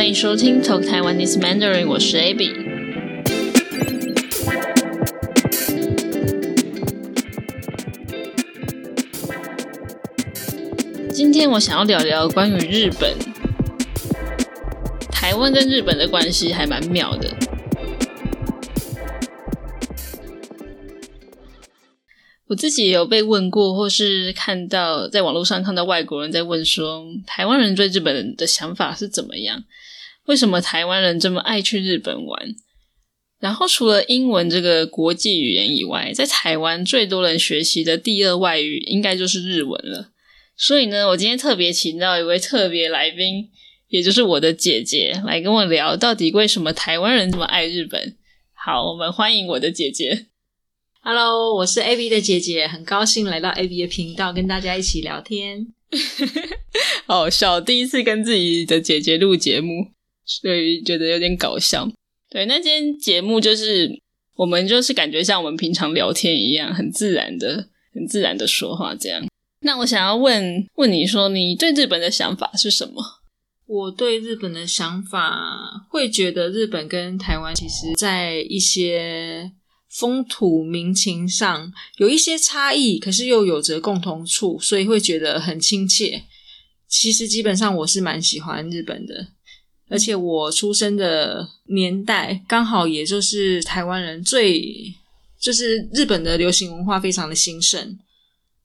欢迎收听 Talk Taiwanese Mandarin，我是 Abby。今天我想要聊聊关于日本，台湾跟日本的关系还蛮妙的。我自己也有被问过，或是看到在网络上看到外国人在问说，台湾人对日本人的想法是怎么样？为什么台湾人这么爱去日本玩？然后除了英文这个国际语言以外，在台湾最多人学习的第二外语应该就是日文了。所以呢，我今天特别请到一位特别来宾，也就是我的姐姐，来跟我聊到底为什么台湾人这么爱日本。好，我们欢迎我的姐姐。Hello，我是 A B 的姐姐，很高兴来到 A B 的频道，跟大家一起聊天。好笑，第一次跟自己的姐姐录节目，所以觉得有点搞笑。对，那今天节目就是我们就是感觉像我们平常聊天一样，很自然的、很自然的说话这样。那我想要问问你说，你对日本的想法是什么？我对日本的想法，会觉得日本跟台湾其实在一些。风土民情上有一些差异，可是又有着共同处，所以会觉得很亲切。其实基本上我是蛮喜欢日本的，而且我出生的年代刚好也就是台湾人最就是日本的流行文化非常的兴盛，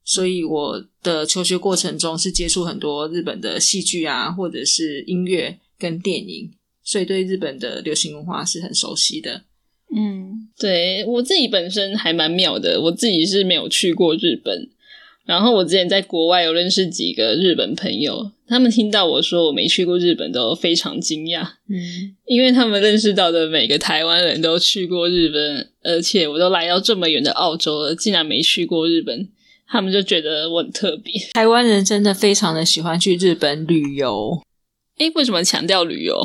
所以我的求学过程中是接触很多日本的戏剧啊，或者是音乐跟电影，所以对日本的流行文化是很熟悉的。嗯，对我自己本身还蛮妙的，我自己是没有去过日本，然后我之前在国外有认识几个日本朋友，他们听到我说我没去过日本都非常惊讶，嗯，因为他们认识到的每个台湾人都去过日本，而且我都来到这么远的澳洲了，竟然没去过日本，他们就觉得我很特别。台湾人真的非常的喜欢去日本旅游，诶，为什么强调旅游？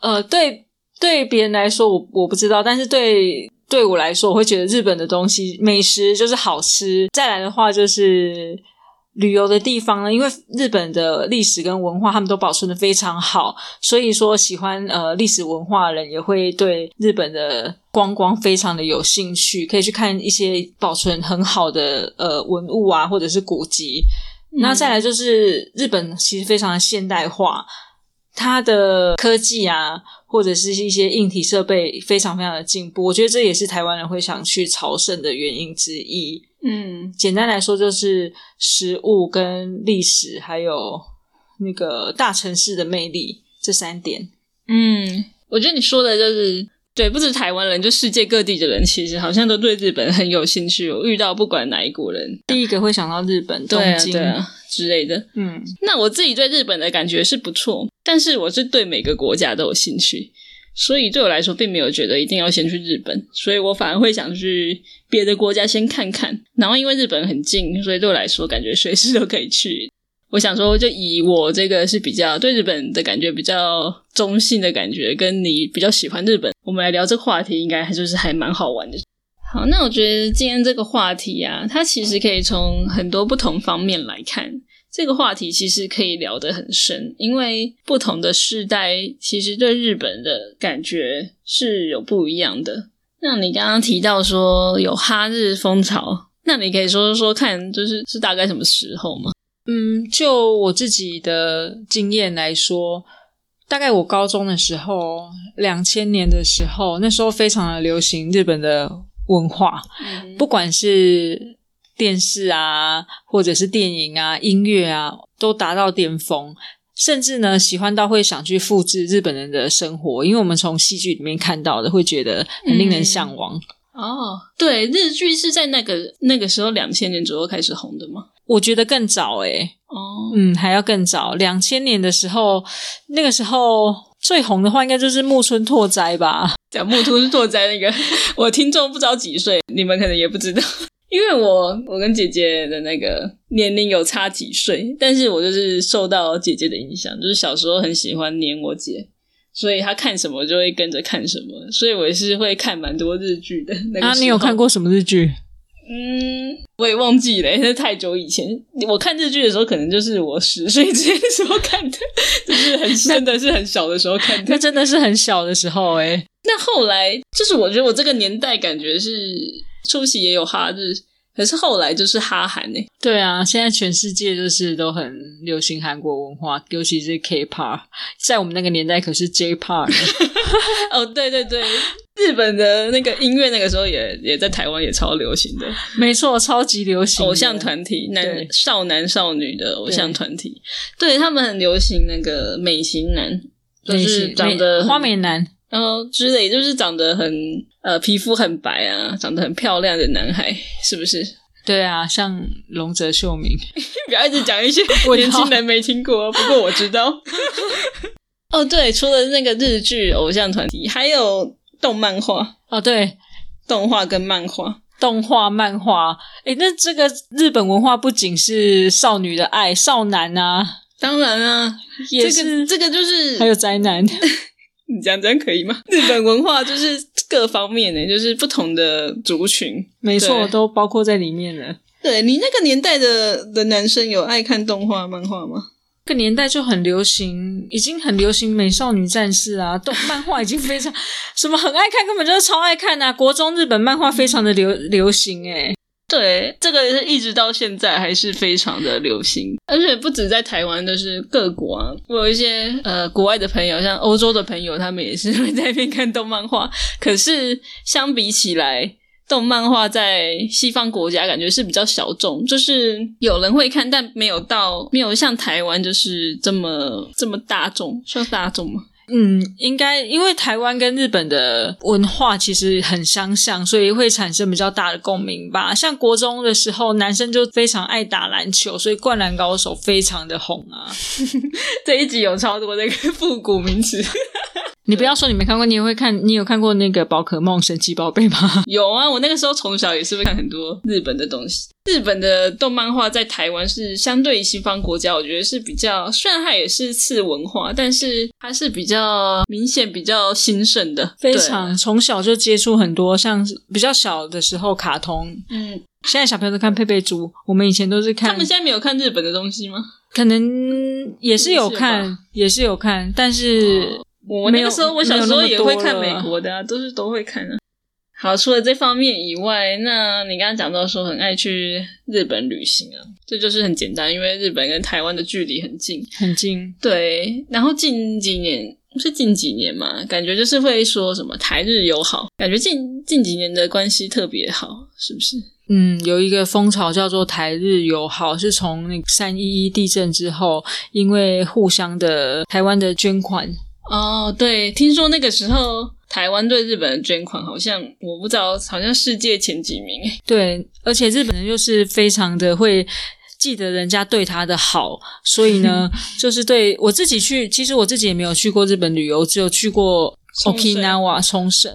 呃，对。对别人来说，我我不知道，但是对对我来说，我会觉得日本的东西美食就是好吃。再来的话，就是旅游的地方呢，因为日本的历史跟文化，他们都保存的非常好，所以说喜欢呃历史文化的人也会对日本的观光非常的有兴趣，可以去看一些保存很好的呃文物啊，或者是古籍。那再来就是日本其实非常的现代化，它的科技啊。或者是一些硬体设备非常非常的进步，我觉得这也是台湾人会想去朝圣的原因之一。嗯，简单来说就是食物跟历史，还有那个大城市的魅力这三点。嗯，我觉得你说的就是对，不止台湾人，就世界各地的人，其实好像都对日本很有兴趣。我遇到不管哪一国人，第一个会想到日本东京啊之类的。嗯，那我自己对日本的感觉是不错。但是我是对每个国家都有兴趣，所以对我来说并没有觉得一定要先去日本，所以我反而会想去别的国家先看看。然后因为日本很近，所以对我来说感觉随时都可以去。我想说，就以我这个是比较对日本的感觉比较中性的感觉，跟你比较喜欢日本，我们来聊这个话题，应该还就是还蛮好玩的。好，那我觉得今天这个话题啊，它其实可以从很多不同方面来看。这个话题其实可以聊得很深，因为不同的世代其实对日本的感觉是有不一样的。那你刚刚提到说有哈日风潮，那你可以说说看，就是是大概什么时候吗？嗯，就我自己的经验来说，大概我高中的时候，两千年的时候，那时候非常的流行日本的文化，不管是。电视啊，或者是电影啊，音乐啊，都达到巅峰，甚至呢，喜欢到会想去复制日本人的生活，因为我们从戏剧里面看到的，会觉得很令人向往。哦，对，日剧是在那个那个时候两千年左右开始红的吗？我觉得更早诶。哦，嗯，还要更早，两千年的时候，那个时候最红的话，应该就是木村拓哉吧？讲木村拓哉那个，我听众不知道几岁，你们可能也不知道。因为我我跟姐姐的那个年龄有差几岁，但是我就是受到姐姐的影响，就是小时候很喜欢黏我姐，所以他看什么就会跟着看什么，所以我也是会看蛮多日剧的。那啊，你有看过什么日剧？嗯，我也忘记了，那是太久以前。我看日剧的时候，可能就是我十岁之前的时候看的，就是很真的是很小的时候看的。那真的是很小的时候哎。那后来就是我觉得我这个年代感觉是初期也有哈日。可是后来就是哈韩呢？对啊，现在全世界就是都很流行韩国文化，尤其是 K-pop，在我们那个年代可是 J-pop。哦，对对对，日本的那个音乐那个时候也也在台湾也超流行的，没错，超级流行偶像团体，男少男少女的偶像团体，对他们很流行那个美型男，就是长得花美男。然后之类，就是长得很呃，皮肤很白啊，长得很漂亮的男孩，是不是？对啊，像龙泽秀明，不要一直讲一些 我年轻人没听过。不过我知道。哦，对，除了那个日剧偶像团体，还有动漫画哦，对，动画跟漫画，动画漫画。哎，那这个日本文化不仅是少女的爱，少男啊，当然啊，也是这个就是还有宅男。你这样这样可以吗？日本文化就是各方面的，就是不同的族群，没错，都包括在里面了。对你那个年代的的男生有爱看动画漫画吗？个年代就很流行，已经很流行美少女战士啊，动漫画已经非常 什么很爱看，根本就是超爱看呐。国中日本漫画非常的流流行诶。对，这个是一直到现在还是非常的流行，而且不止在台湾，都是各国啊。我有一些呃国外的朋友，像欧洲的朋友，他们也是 会在那边看动漫画。可是相比起来，动漫画在西方国家感觉是比较小众，就是有人会看，但没有到没有像台湾就是这么这么大众，算大众吗？嗯，应该因为台湾跟日本的文化其实很相像，所以会产生比较大的共鸣吧。像国中的时候，男生就非常爱打篮球，所以《灌篮高手》非常的红啊。这一集有超多那个复古名词。你不要说你没看过，你也会看。你有看过那个宝可梦神奇宝贝吗？有啊，我那个时候从小也是会看很多日本的东西。日本的动漫画在台湾是相对于西方国家，我觉得是比较，虽然它也是次文化，但是它是比较明显、比较兴盛的。非常从小就接触很多，像比较小的时候卡通。嗯，现在小朋友都看佩佩猪，我们以前都是看。他们现在没有看日本的东西吗？可能也是有看，也是有看，但是。我那个时候，我小时候也会看美国的，都是都会看的。好，除了这方面以外，那你刚刚讲到说很爱去日本旅行啊，这就是很简单，因为日本跟台湾的距离很近，很近。对，然后近几年是近几年嘛，感觉就是会说什么台日友好，感觉近近几年的关系特别好，是不是？嗯，有一个风潮叫做台日友好，是从那三一一地震之后，因为互相的台湾的捐款。哦，对，听说那个时候台湾对日本的捐款好像我不知道，好像世界前几名。对，而且日本人又是非常的会记得人家对他的好，所以呢，就是对我自己去，其实我自己也没有去过日本旅游，只有去过 Okinawa 冲绳，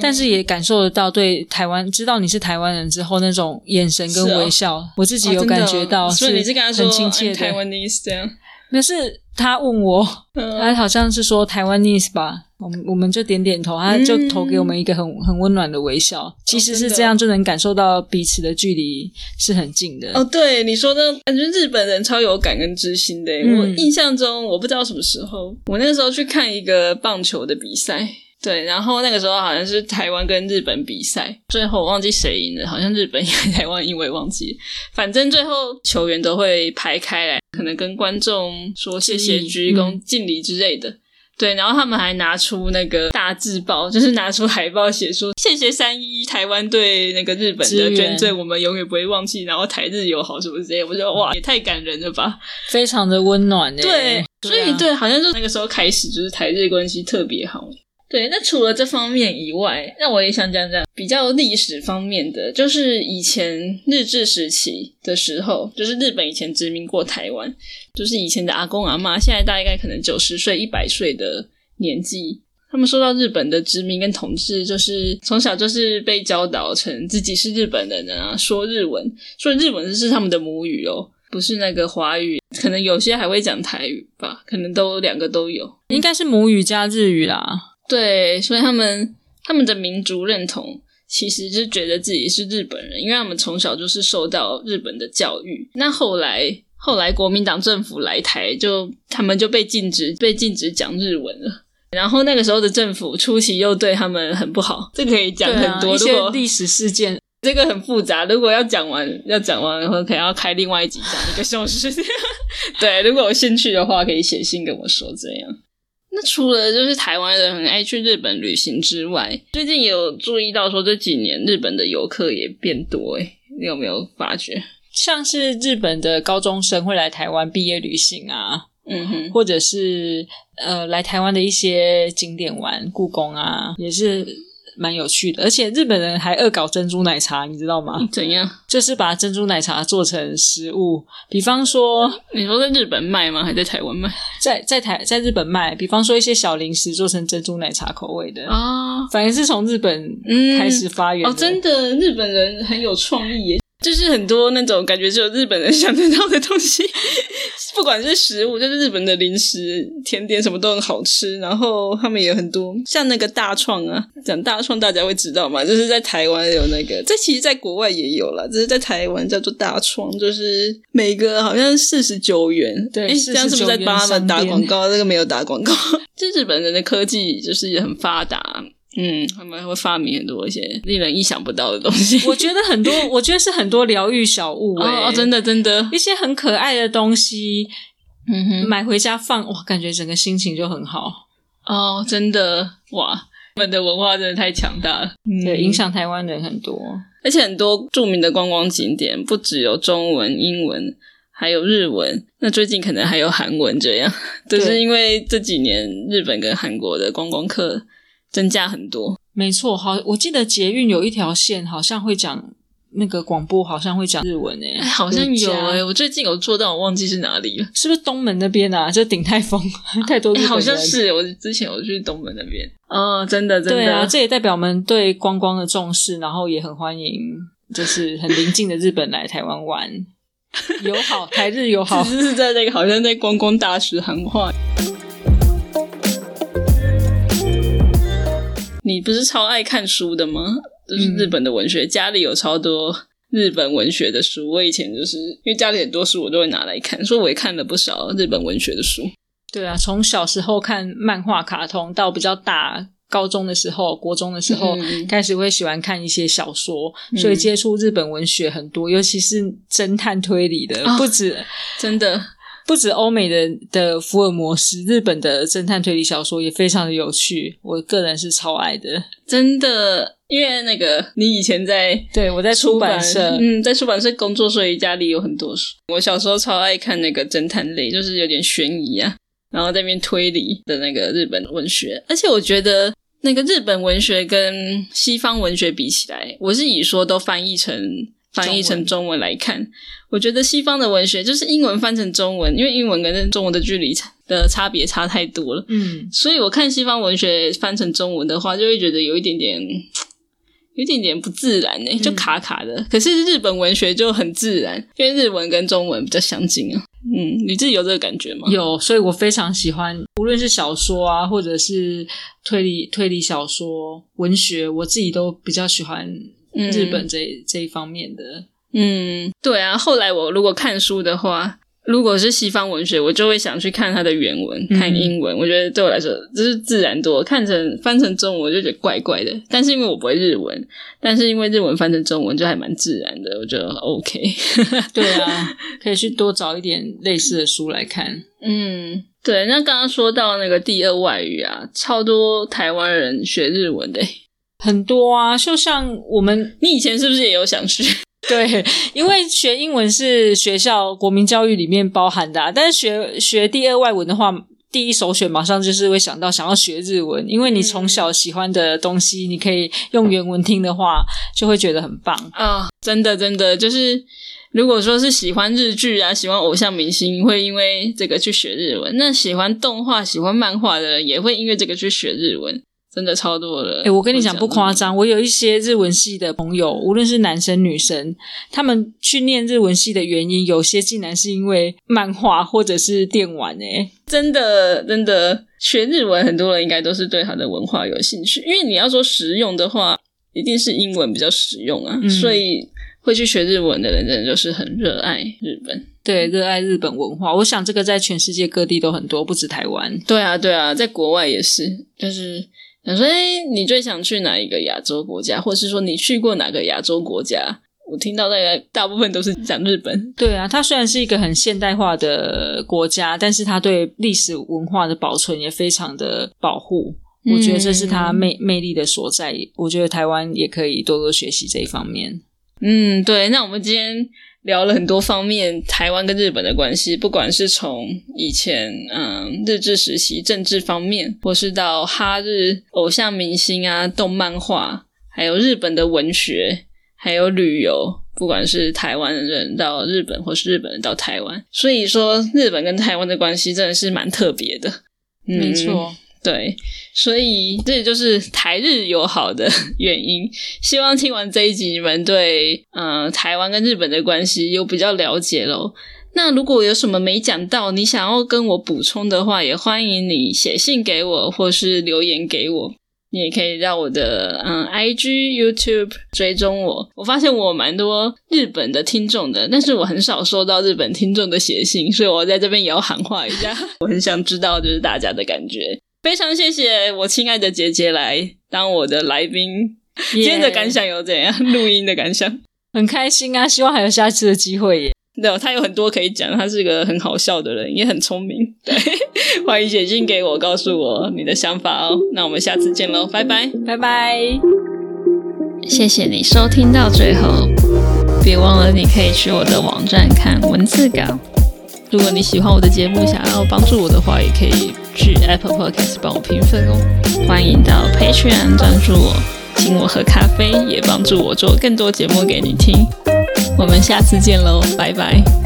但是也感受得到对台湾知道你是台湾人之后那种眼神跟微笑，我自己有感觉到，所以你是跟他说很亲切的。台湾的意思这样。那是他问我，他好像是说台湾 nese 吧，我们我们就点点头，他就投给我们一个很很温暖的微笑。其实是这样，就能感受到彼此的距离是很近的。哦，对，你说的，感觉日本人超有感恩之心的。我印象中，我不知道什么时候，我那个时候去看一个棒球的比赛。对，然后那个时候好像是台湾跟日本比赛，最后我忘记谁赢了，好像日本 赢台湾，因为忘记。反正最后球员都会排开来，可能跟观众说谢谢、鞠躬、敬礼之类的。对，然后他们还拿出那个大字报，就是拿出海报写说谢谢三一台湾对那个日本的捐赠，我们永远不会忘记。然后台日友好什么之类，我觉得哇，也太感人了吧，非常的温暖。对，所以对，好像就那个时候开始，就是台日关系特别好。对，那除了这方面以外，那我也想讲讲比较历史方面的，就是以前日治时期的时候，就是日本以前殖民过台湾，就是以前的阿公阿妈，现在大概可能九十岁、一百岁的年纪，他们受到日本的殖民跟统治，就是从小就是被教导成自己是日本人啊，说日文，说日文是他们的母语哦，不是那个华语，可能有些还会讲台语吧，可能都两个都有，应该是母语加日语啦。对，所以他们他们的民族认同其实是觉得自己是日本人，因为他们从小就是受到日本的教育。那后来后来国民党政府来台，就他们就被禁止被禁止讲日文了。然后那个时候的政府初期又对他们很不好，这可以讲很多一些历史事件。这个很复杂，如果要讲完，要讲完，然后可能要开另外一集讲一个小时。对，如果有兴趣的话，可以写信跟我说。这样，那除了就是台湾人很爱去日本旅行之外，最近也有注意到说这几年日本的游客也变多。诶你有没有发觉？像是日本的高中生会来台湾毕业旅行啊，嗯哼，或者是呃来台湾的一些景点玩，故宫啊，也是。蛮有趣的，而且日本人还恶搞珍珠奶茶，你知道吗？怎样？就是把珍珠奶茶做成食物，比方说，你说在日本卖吗？还在台湾卖？在在台在日本卖，比方说一些小零食做成珍珠奶茶口味的啊，反而是从日本开始发源哦，真的，日本人很有创意耶。就是很多那种感觉只有日本人想得到的东西，不管是食物，就是日本的零食、甜点什么都很好吃。然后他们也很多，像那个大创啊，讲大创大家会知道嘛，就是在台湾有那个，这其实在国外也有了，只是在台湾叫做大创，就是每个好像四十九元。对，这样是不是在帮他们打广告？这个没有打广告，这 日本人的科技就是也很发达。嗯，他们会发明很多一些令人意想不到的东西。我觉得很多，我觉得是很多疗愈小物哦，真的真的，一些很可爱的东西，嗯哼，买回家放，哇，感觉整个心情就很好。哦，真的。哇，日本的文化真的太强大了，对，影响台湾人很多，而且很多著名的观光景点不只有中文、英文，还有日文，那最近可能还有韩文，这样。都 是因为这几年日本跟韩国的观光客。增加很多，没错。好，我记得捷运有一条线，好像会讲那个广播，好像会讲日文诶，好像有诶。我最近有做到，我忘记是哪里了，是不是东门那边啊？就鼎泰丰，太多好像是。我之前我去东门那边，哦，真的，真的，对啊，这也代表我们对观光的重视，然后也很欢迎，就是很邻近的日本来台湾玩，友好，台日友好，只是在那个好像在观光大使喊话。你不是超爱看书的吗？就是日本的文学，家里有超多日本文学的书。我以前就是因为家里很多书，我都会拿来看，所以我也看了不少日本文学的书。对啊，从小时候看漫画、卡通，到比较大高中的时候、国中的时候，开始会喜欢看一些小说，所以接触日本文学很多，尤其是侦探推理的，不止真的。不止欧美的的福尔摩斯，日本的侦探推理小说也非常的有趣，我个人是超爱的，真的。因为那个你以前在对我在出版社，嗯，在出版社工作，所以家里有很多书。我小时候超爱看那个侦探类，就是有点悬疑啊，然后在那边推理的那个日本文学。而且我觉得那个日本文学跟西方文学比起来，我是以说都翻译成。翻译成中文来看，我觉得西方的文学就是英文翻成中文，因为英文跟中文的距离差的差别差太多了。嗯，所以我看西方文学翻成中文的话，就会觉得有一点点，有一点点不自然呢，就卡卡的。可是日本文学就很自然，因为日文跟中文比较相近啊。嗯，你自己有这个感觉吗？有，所以我非常喜欢，无论是小说啊，或者是推理推理小说、文学，我自己都比较喜欢。日本这这一方面的，嗯，对啊。后来我如果看书的话，如果是西方文学，我就会想去看它的原文，看英文。我觉得对我来说就是自然多。看成翻成中文，我就觉得怪怪的。但是因为我不会日文，但是因为日文翻成中文就还蛮自然的，我觉得 OK。对啊，可以去多找一点类似的书来看。嗯，对。那刚刚说到那个第二外语啊，超多台湾人学日文的。很多啊，就像我们，你以前是不是也有想学？对，因为学英文是学校国民教育里面包含的，啊但是学学第二外文的话，第一首选马上就是会想到想要学日文，因为你从小喜欢的东西，你可以用原文听的话，就会觉得很棒啊！真的，真的，就是如果说是喜欢日剧啊，喜欢偶像明星，会因为这个去学日文；那喜欢动画、喜欢漫画的人，也会因为这个去学日文。真的超多了！哎，我跟你讲不夸张，我有一些日文系的朋友，无论是男生女生，他们去念日文系的原因，有些竟然是因为漫画或者是电玩。哎，真的真的学日文，很多人应该都是对他的文化有兴趣。因为你要说实用的话，一定是英文比较实用啊，所以会去学日文的人，真的就是很热爱日本，对，热爱日本文化。我想这个在全世界各地都很多，不止台湾。对啊，对啊，在国外也是，就是想说，哎，你最想去哪一个亚洲国家，或者是说你去过哪个亚洲国家？我听到大概大部分都是讲日本。对啊，它虽然是一个很现代化的国家，但是它对历史文化的保存也非常的保护。我觉得这是它魅魅力的所在。我觉得台湾也可以多多学习这一方面。嗯，对。那我们今天聊了很多方面台湾跟日本的关系，不管是从以前嗯日治时期政治方面，或是到哈日偶像明星啊、动漫画，还有日本的文学。还有旅游，不管是台湾人到日本，或是日本人到台湾，所以说日本跟台湾的关系真的是蛮特别的。没错，对，所以这也就是台日友好的原因。希望听完这一集，你们对嗯台湾跟日本的关系有比较了解喽。那如果有什么没讲到，你想要跟我补充的话，也欢迎你写信给我，或是留言给我。你也可以让我的嗯，I G YouTube 追踪我。我发现我蛮多日本的听众的，但是我很少收到日本听众的写信，所以我在这边也要喊话一下。我很想知道就是大家的感觉。非常谢谢我亲爱的姐姐来当我的来宾。今天的感想有怎样？录音的感想很开心啊！希望还有下次的机会耶。对，他有很多可以讲，他是个很好笑的人，也很聪明。对，欢迎写信给我，告诉我你的想法哦。那我们下次见喽，拜拜，拜拜。谢谢你收听到最后，别忘了你可以去我的网站看文字稿。如果你喜欢我的节目，想要帮助我的话，也可以去 Apple Podcast 帮我评分哦。欢迎到 Patreon 赞助我，请我喝咖啡，也帮助我做更多节目给你听。我们下次见喽，拜拜。